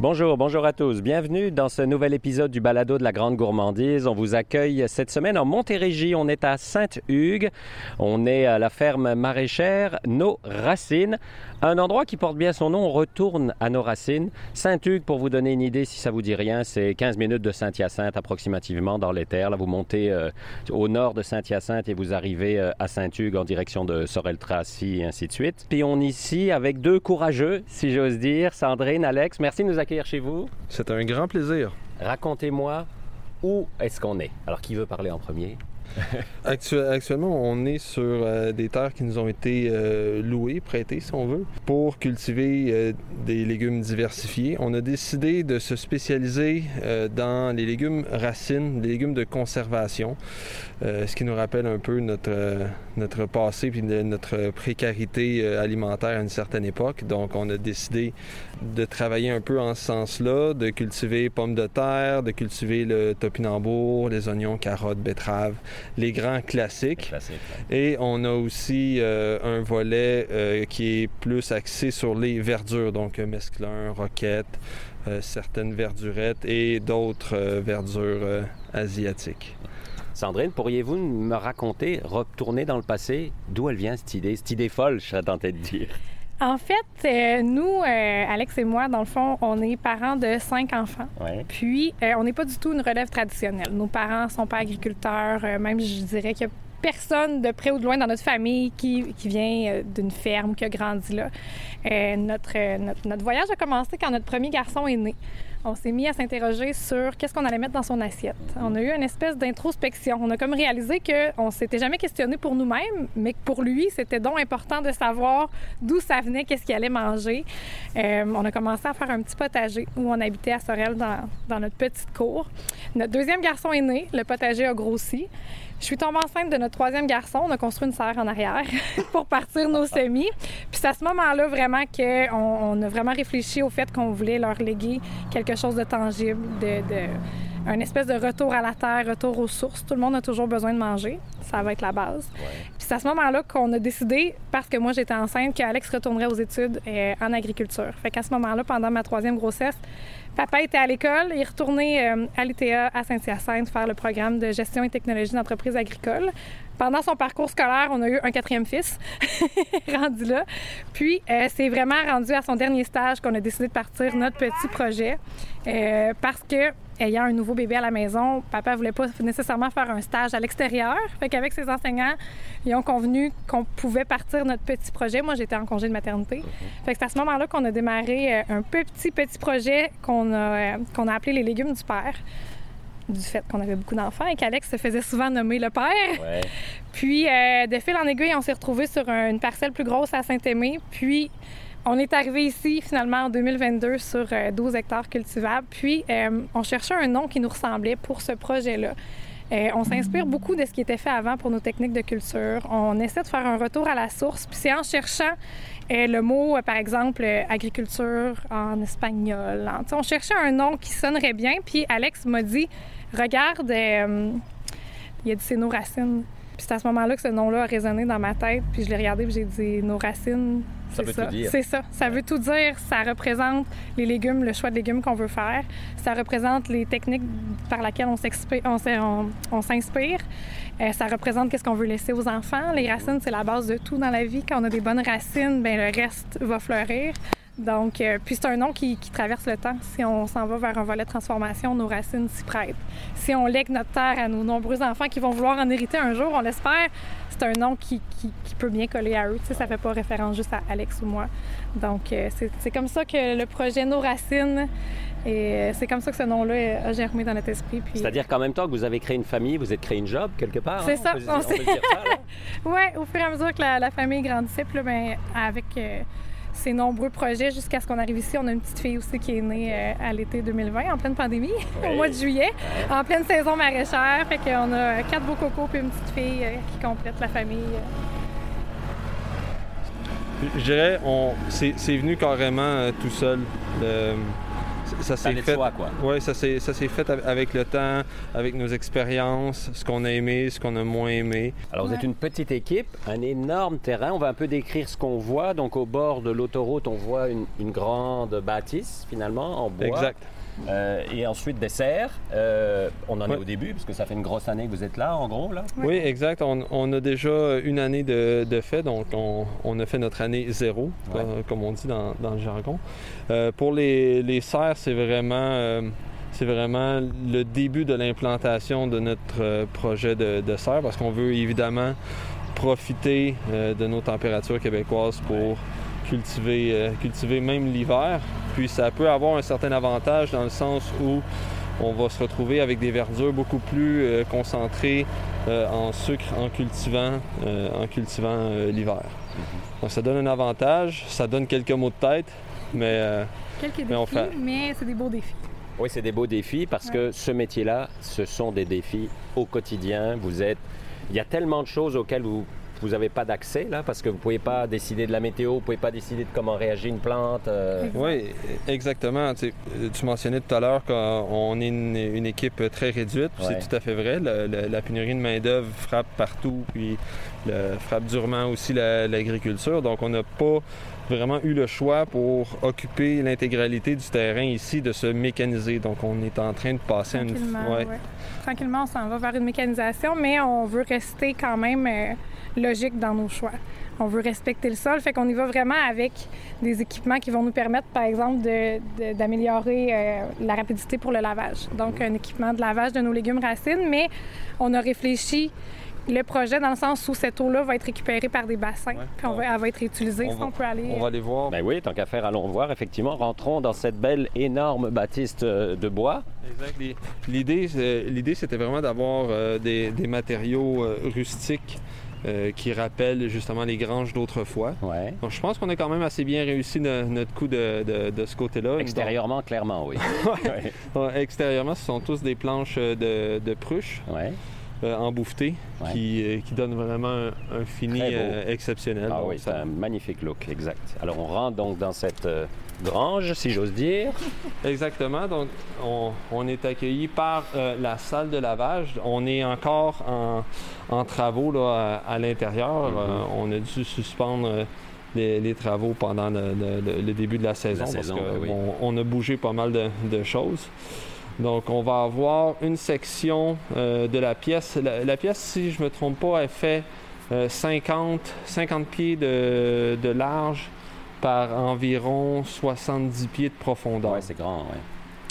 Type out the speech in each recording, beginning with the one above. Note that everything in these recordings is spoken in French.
Bonjour, bonjour à tous. Bienvenue dans ce nouvel épisode du Balado de la Grande Gourmandise. On vous accueille cette semaine en Montérégie. On est à Sainte-Hugues. On est à la ferme maraîchère Nos Racines. Un endroit qui porte bien son nom. On retourne à nos racines. Sainte-Hugues, pour vous donner une idée, si ça vous dit rien, c'est 15 minutes de Saint-Hyacinthe approximativement dans les terres. Là, vous montez euh, au nord de Saint-Hyacinthe et vous arrivez euh, à Sainte-Hugues en direction de Sorel-Tracy et ainsi de suite. Puis on est ici avec deux courageux, si j'ose dire, Sandrine, Alex. Merci de nous accueillir chez vous. C'est un grand plaisir. Racontez-moi où est-ce qu'on est. Alors, qui veut parler en premier? actuellement, on est sur euh, des terres qui nous ont été euh, louées, prêtées, si on veut, pour cultiver euh, des légumes diversifiés. On a décidé de se spécialiser dans les légumes racines, les légumes de conservation, ce qui nous rappelle un peu notre, notre passé puis notre précarité alimentaire à une certaine époque. Donc, on a décidé de travailler un peu en ce sens-là, de cultiver pommes de terre, de cultiver le topinambour, les oignons, carottes, betteraves, les grands classiques. Et on a aussi euh, un volet euh, qui est plus axé sur les verdures, donc euh, mesclun, roquette, certaines verdurettes et d'autres verdures asiatiques. Sandrine, pourriez-vous me raconter, retourner dans le passé, d'où elle vient cette idée, cette idée folle, je serais tenté de dire? En fait, euh, nous, euh, Alex et moi, dans le fond, on est parents de cinq enfants. Puis, euh, on n'est pas du tout une relève traditionnelle. Nos parents sont pas agriculteurs. même, je dirais qu'il y a personne de près ou de loin dans notre famille qui, qui vient d'une ferme, qui a grandi là. notre, notre, notre voyage a commencé quand notre premier garçon est né on s'est mis à s'interroger sur qu'est-ce qu'on allait mettre dans son assiette. On a eu une espèce d'introspection. On a comme réalisé qu'on s'était jamais questionné pour nous-mêmes, mais que pour lui, c'était donc important de savoir d'où ça venait, qu'est-ce qu'il allait manger. Euh, on a commencé à faire un petit potager où on habitait à Sorel dans, dans notre petite cour. Notre deuxième garçon est né, le potager a grossi. Je suis tombée enceinte de notre troisième garçon. On a construit une serre en arrière pour partir nos semis. Puis c'est à ce moment-là vraiment qu'on on a vraiment réfléchi au fait qu'on voulait leur léguer quelque chose de tangible, de, un espèce de retour à la terre, retour aux sources. Tout le monde a toujours besoin de manger. Ça va être la base. Puis c'est à ce moment-là qu'on a décidé, parce que moi j'étais enceinte, qu'Alex retournerait aux études euh, en agriculture. Fait qu'à ce moment-là, pendant ma troisième grossesse, Papa était à l'école, il est retourné euh, à l'ITA à Saint-Hyacinthe faire le programme de gestion et technologie d'entreprise agricole. Pendant son parcours scolaire, on a eu un quatrième fils rendu là. Puis, euh, c'est vraiment rendu à son dernier stage qu'on a décidé de partir notre petit projet euh, parce que ayant un nouveau bébé à la maison, papa voulait pas nécessairement faire un stage à l'extérieur. Fait qu'avec ses enseignants, ils ont convenu qu'on pouvait partir notre petit projet. Moi, j'étais en congé de maternité. Fait que c'est à ce moment-là qu'on a démarré un petit, petit projet qu'on a, qu'on a appelé les légumes du père du fait qu'on avait beaucoup d'enfants et qu'Alex se faisait souvent nommer le père. Puis, euh, de fil en aiguille, on s'est retrouvés sur une parcelle plus grosse à Saint-Aimé. Puis, on est arrivé ici finalement en 2022 sur 12 euh, hectares cultivables. Puis, euh, on cherchait un nom qui nous ressemblait pour ce projet-là. On s'inspire beaucoup de ce qui était fait avant pour nos techniques de culture. On essaie de faire un retour à la source. Puis c'est en cherchant le mot, par exemple, agriculture en espagnol. On cherchait un nom qui sonnerait bien. Puis Alex m'a dit regarde, euh, il a dit c'est nos racines. Puis c'est à ce moment-là que ce nom-là a résonné dans ma tête. Puis je l'ai regardé puis j'ai dit nos racines. C'est ça. C'est ça. Ça veut tout dire. Ça représente les légumes, le choix de légumes qu'on veut faire. Ça représente les techniques par lesquelles on s'inspire. Euh, ça représente qu'est-ce qu'on veut laisser aux enfants. Les racines, c'est la base de tout dans la vie. Quand on a des bonnes racines, ben le reste va fleurir. Donc, euh, puis c'est un nom qui, traverse le temps. Si on s'en va vers un volet de transformation, nos racines s'y prêtent. Si on lègue notre terre à nos nombreux enfants qui vont vouloir en hériter un jour, on l'espère, c'est un nom qui, peut bien coller à eux. Tu sais, ça fait pas référence juste à Alex ou moi. Donc, euh, c'est comme ça que le projet Nos Racines et euh, c'est comme ça que ce nom-là a germé dans notre esprit. C'est-à-dire qu'en même temps que vous avez créé une famille, vous êtes créé une job quelque part. C'est hein? ça. oui, au fur et à mesure que la, famille grandissait, puis là, ben, avec ces nombreux projets jusqu'à ce qu'on arrive ici. On a une petite fille aussi qui est née euh, à l'été 2020, en pleine pandémie, au mois de juillet, en pleine saison maraîchère. Fait qu'on a quatre beaux cocos puis une petite fille euh, qui complète la famille. Je dirais, on, c'est, venu carrément euh, tout seul. Ça s'est fait. quoi. Oui, ça s'est fait avec le temps, avec nos expériences, ce qu'on a aimé, ce qu'on a moins aimé. Alors, vous êtes une petite équipe, un énorme terrain. On va un peu décrire ce qu'on voit. Donc, au bord de l'autoroute, on voit une, une grande bâtisse, finalement, en bois. Exact. Euh, et ensuite des serres. Euh, on en est au début, parce que ça fait une grosse année que vous êtes là, en gros. Là. Oui, exact. On, a déjà une année de, fait, donc on, a fait notre année zéro, comme on dit dans, le jargon. Euh, pour les, serres, c'est vraiment c'est vraiment le début de l'implantation de notre projet de, de serre parce qu'on veut évidemment profiter de nos températures québécoises pour cultiver, cultiver même l'hiver. Puis ça peut avoir un certain avantage dans le sens où on va se retrouver avec des verdures beaucoup plus euh, concentrées euh, en sucre en cultivant, euh, en cultivant l'hiver. Mm-hmm. Donc ça donne un avantage, ça donne quelques mots de tête, mais, quelques défis, mais c'est des beaux défis. Oui, c'est des beaux défis parce que ce métier-là, ce sont des défis au quotidien. Vous êtes, il y a tellement de choses auxquelles vous vous n'avez pas d'accès là parce que vous ne pouvez pas décider de la météo, vous ne pouvez pas décider de comment réagir une plante. Euh. Oui, exactement. Tu, mentionnais tout à l'heure qu'on est une, équipe très réduite. C'est tout à fait vrai. La, pénurie de main-d'œuvre frappe partout, puis frappe durement aussi l'agriculture. Donc, on n'a pas vraiment eu le choix pour occuper l'intégralité du terrain ici de se mécaniser. Donc, on est en train de passer à une. Ouais. Tranquillement, on s'en va vers une mécanisation, mais on veut rester quand même. Euh, logique dans nos choix. On veut respecter le sol, fait qu'on y va vraiment avec des équipements qui vont nous permettre, par exemple, d'améliorer euh, la rapidité pour le lavage. Donc, un équipement de lavage de nos légumes racines, mais on a réfléchi le projet dans le sens où cette eau-là va être récupérée par des bassins, puis on va, elle va être utilisée. On, peut aller. On va aller voir. Ben oui, tant qu'à faire, allons voir. Effectivement, rentrons dans cette belle, énorme bâtisse euh, de bois. Exact. L'idée, c'était vraiment d'avoir euh, des, des, matériaux rustiques euh, qui rappelle justement les granges d'autrefois. Ouais. Donc, je pense qu'on a quand même assez bien réussi notre coup de, ce côté-là. Extérieurement, clairement, oui. extérieurement, ce sont tous des planches de, de pruche. Euh, en bouffeté qui, euh, qui, donne vraiment un, fini exceptionnel. Ah oui, c'est un magnifique look, exact. Alors on rentre donc dans cette grange, si j'ose dire. Exactement. Donc, on, est accueilli par euh, la salle de lavage. On est encore en, travaux là, à, l'intérieur. Mm-hmm. Euh, on a dû suspendre euh, les, travaux pendant le, début de la saison, parce qu'on on, a bougé pas mal de, choses. Donc, on va avoir une section de la pièce. La, pièce, si je ne me trompe pas, elle fait 50, 50 pieds de, de large par environ 70 pieds de profondeur. Oui, c'est grand, oui.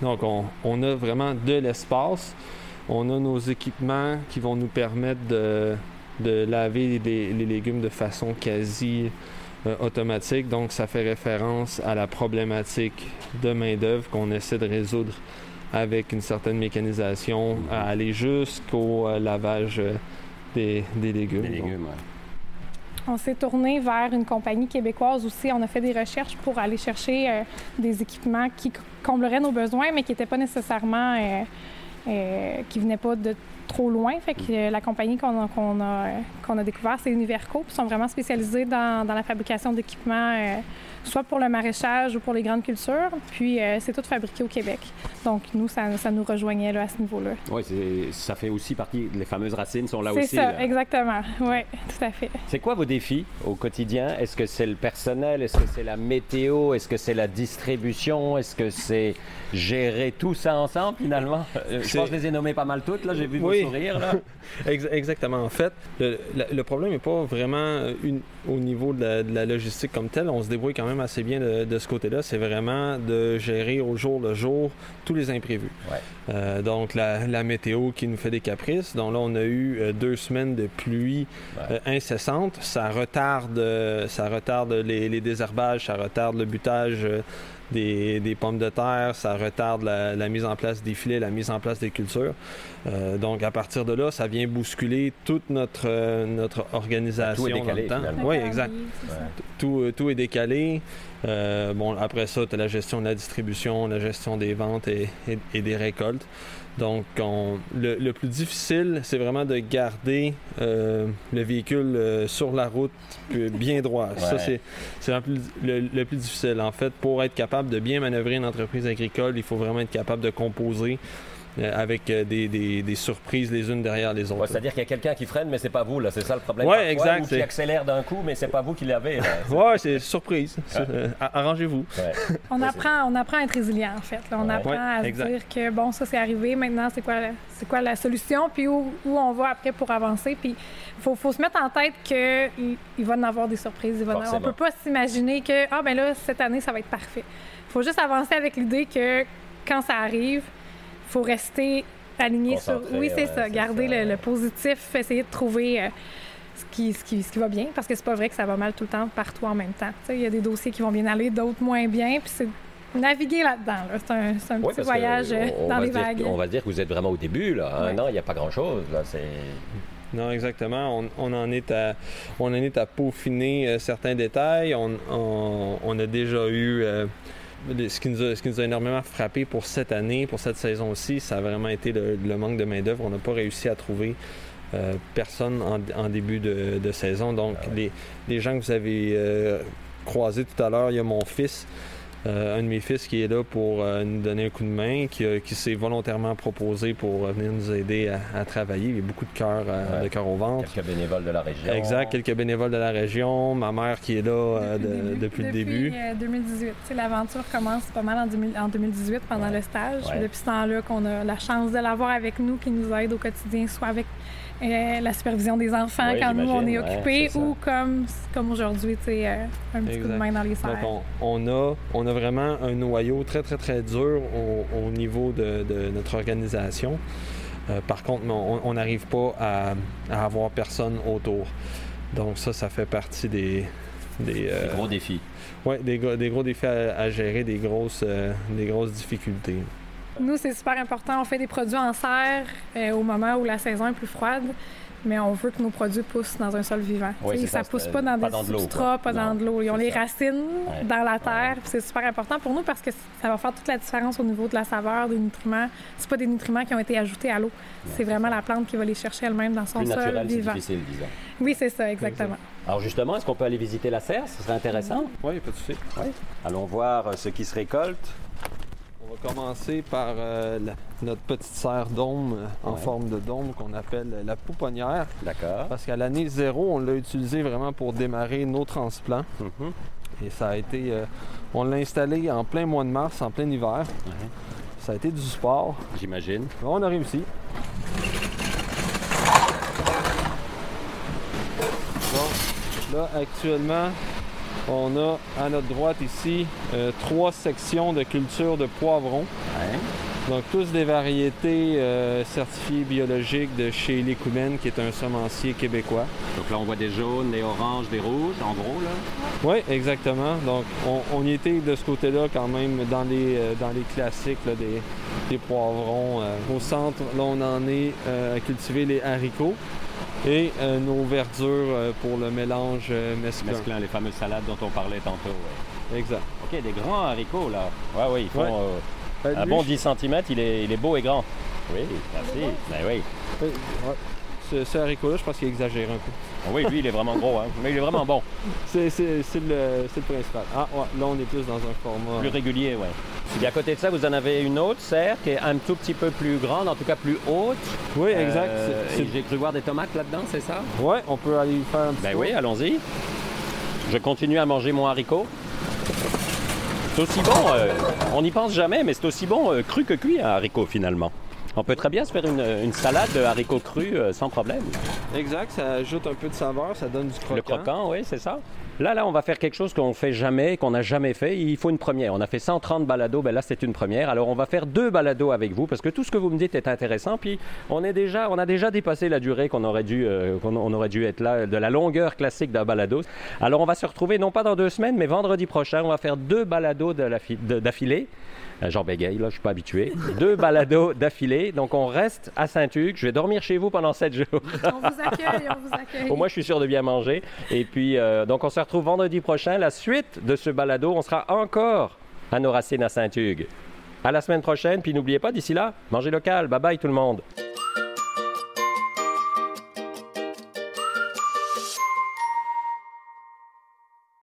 Donc, on, a vraiment de l'espace. On a nos équipements qui vont nous permettre de, laver les, légumes de façon quasi euh, automatique. Donc, ça fait référence à la problématique de main-d'œuvre qu'on essaie de résoudre avec une certaine mécanisation, à aller jusqu'au euh, lavage euh, des, légumes. Des légumes, on s'est tourné vers une compagnie québécoise aussi. On a fait des recherches pour aller chercher euh, des équipements qui combleraient nos besoins, mais qui n'étaient pas nécessairement, euh, euh, qui venaient pas de trop loin. Fait que la compagnie qu'on a, qu'on a, qu'on a découvert, c'est Univerco. Ils sont vraiment spécialisés dans, dans la fabrication d'équipements soit pour le maraîchage ou pour les grandes cultures. Puis euh, c'est tout fabriqué au Québec. Donc nous, ça, nous rejoignait là, à ce niveau-là. Oui, ça fait aussi partie, les fameuses racines sont là aussi. C'est ça, exactement. Oui, tout à fait. C'est quoi vos défis au quotidien? Est-ce que c'est le personnel? Est-ce que c'est la météo? Est-ce que c'est la distribution? Est-ce que c'est gérer tout ça ensemble finalement? Euh, je pense que je les ai nommés pas mal toutes, là. J'ai vu là. Exactement. En fait, le, problème n'est pas vraiment une, au niveau de la, de la logistique comme telle. On se débrouille quand même assez bien de, ce côté-là. C'est vraiment de gérer au jour le jour tous les imprévus. Euh, donc, la, météo qui nous fait des caprices. Donc là, on a eu euh, deux semaines de pluie euh, incessante. Ça retarde, ça retarde les, désherbages, ça retarde le butage. Des, pommes de terre, ça retarde la, mise en place des filets, la mise en place des cultures. donc à partir de là, ça vient bousculer toute notre, notre organisation dans le temps. Oui, exact. Tout, tout est décalé. bon, après ça, tu as la gestion de la distribution, la gestion des ventes et des récoltes. Donc, le, plus difficile, c'est vraiment de garder euh, le véhicule euh, sur la route bien droit. Ça, c'est, le, plus difficile. En fait, pour être capable de bien manœuvrer une entreprise agricole, il faut vraiment être capable de composer euh, avec euh, des, des, surprises les unes derrière les autres. C'est-à-dire qu'il y a quelqu'un qui freine, mais c'est pas vous, là. C'est ça le problème. Oui, exact. Ou qui accélère d'un coup, mais c'est pas vous qui l'avez. Oui, c'est surprise. Euh, arrangez-vous. on, apprend, on apprend à être résilient, en fait. On apprend à se dire que, bon, ça, c'est arrivé. Maintenant, c'est quoi, c'est quoi la solution? Puis où, où, on va après pour avancer? Puis il faut, faut, se mettre en tête qu'il il va en avoir des surprises. Il va on peut pas s'imaginer que, ah, ben là, cette année, ça va être parfait. Il faut juste avancer avec l'idée que quand ça arrive, faut rester aligné sur. Oui, c'est ça. Garder Le, positif, essayer de trouver euh, ce, qui, ce, qui, ce, qui, va bien, parce que c'est pas vrai que ça va mal tout le temps partout en même temps. Il y a des dossiers qui vont bien aller, d'autres moins bien, puis c'est naviguer là-dedans. C'est un, un petit voyage euh, dans les vagues. On va dire que vous êtes vraiment au début. Là. Un an, il n'y a pas grand-chose. Non, exactement. On, en est à, on en est à peaufiner euh, certains détails. On, on, a déjà eu ce qui, nous a, ce qui nous a énormément frappé pour cette année, pour cette saison aussi, ça a vraiment été le, manque de main-d'œuvre. On n'a pas réussi à trouver euh, personne en, début de, saison. Donc, ah les, les, gens que vous avez euh, croisés tout à l'heure, il y a mon fils un de mes fils qui est là pour euh, nous donner un coup de main, qui, s'est volontairement proposé pour venir nous aider à, travailler. Il y a beaucoup de cœur, euh, de cœur au ventre. Quelques bénévoles de la région. Exact, quelques bénévoles de la région. Ma mère qui est là depuis, le début. Depuis 2018. L'aventure commence pas mal en, 2018 pendant le stage. Depuis ce temps-là qu'on a la chance de l'avoir avec nous, qui nous aide au quotidien, soit avec euh, la supervision des enfants quand nous, on est occupés, ou comme, comme aujourd'hui, euh, un petit coup de main dans les serres. Donc, on, a, on a vraiment un noyau très, très, très dur au, niveau de, notre organisation. Euh, par contre, on n'arrive pas à, avoir personne autour. Donc ça, ça fait partie des... Des, gros défis. Oui, des, des, gros défis à, à gérer, des grosses, des grosses difficultés. Nous, c'est super important. On fait des produits en serre euh, au moment où la saison est plus froide, mais on veut que nos produits poussent dans un sol vivant. ça ne pousse pas dans des substrats, pas dans de l'eau. Ils ont les racines dans la terre. C'est super important pour nous parce que ça va faire toute la différence au niveau de la saveur, des nutriments. C'est pas des nutriments qui ont été ajoutés à l'eau. C'est vraiment la plante qui va les chercher elle-même dans son sol vivant. Difficile, oui, c'est ça, exactement. Alors justement, est-ce qu'on peut aller visiter la serre? Ce serait intéressant. Oui, pas de souci. Allons voir ce qui se récolte. On va commencer par euh, notre petite serre dôme euh, en forme de dôme qu'on appelle la pouponnière. D'accord. Parce qu'à l'année zéro, on l'a utilisé vraiment pour démarrer nos transplants. Mhm. Et ça a été. Euh, on l'a installé en plein mois de mars, en plein hiver. Ça a été du sport. J'imagine. On a réussi. Bon, là, actuellement, on a à notre droite ici euh, trois sections de culture de poivrons. Donc tous des variétés euh, certifiées biologiques de chez Lécoumène, qui est un semencier québécois. Donc là, on voit des jaunes, des oranges, des rouges, en gros, là? Oui, exactement. Donc on, y était de ce côté-là quand même dans les, euh, dans les classiques des, poivrons. Au centre, là, on en est à cultiver les haricots et euh, nos verdures euh, pour le mélange euh, mesclun. Mesclun, les fameuses salades dont on parlait tantôt. Exact. OK, des grands haricots, là. Ouais, oui, ils font ben, un bon 10 cm, il est, il est, beau et grand. Oui, merci. Ben oui. Ce, haricot-là, je pense qu'il exagère un peu. Ah oui, lui, il est vraiment gros, hein? mais il est vraiment bon. C'est le, le, principal. Ah, ouais, là, on est plus dans un format... Plus régulier, oui. Et à côté de ça, vous en avez une autre serre qui est un tout petit peu plus grande, en tout cas plus haute. Oui, exact. Euh, j'ai cru voir des tomates là-dedans, c'est ça? Oui, on peut aller faire un petit Ben oui, allons-y. Je continue à manger mon haricot. C'est aussi bon, euh, on n'y pense jamais, mais c'est aussi bon euh, cru que cuit un haricot finalement. On peut très bien se faire une, salade de haricots crus euh, sans problème. Exact, ça ajoute un peu de saveur, ça donne du croquant. Le croquant, oui, c'est ça. Là, là, on va faire quelque chose qu'on fait jamais, qu'on n'a jamais fait. Il faut une première. On a fait 130 balados, ben là, c'est une première. Alors, on va faire deux balados avec vous parce que tout ce que vous me dites est intéressant. Puis, on est déjà, on a déjà dépassé la durée qu'on aurait dû, euh, qu'on aurait dû être là, de la longueur classique d'un balado. Alors, on va se retrouver non pas dans deux semaines, mais vendredi prochain. On va faire deux balados d'affilée. Euh, Jean bégaye, là, je suis pas habitué. deux balados d'affilée Donc, on reste à Saint-Hugues. Je vais dormir chez vous pendant sept jours. on vous accueille, on vous accueille. Au moins, je suis sûr de bien manger. Et puis, euh, donc, on se retrouve vendredi prochain. La suite de ce balado, on sera encore à nos racines à Saint-Hugues. À la semaine prochaine. Puis, n'oubliez pas, d'ici là, mangez local. Bye bye tout le monde.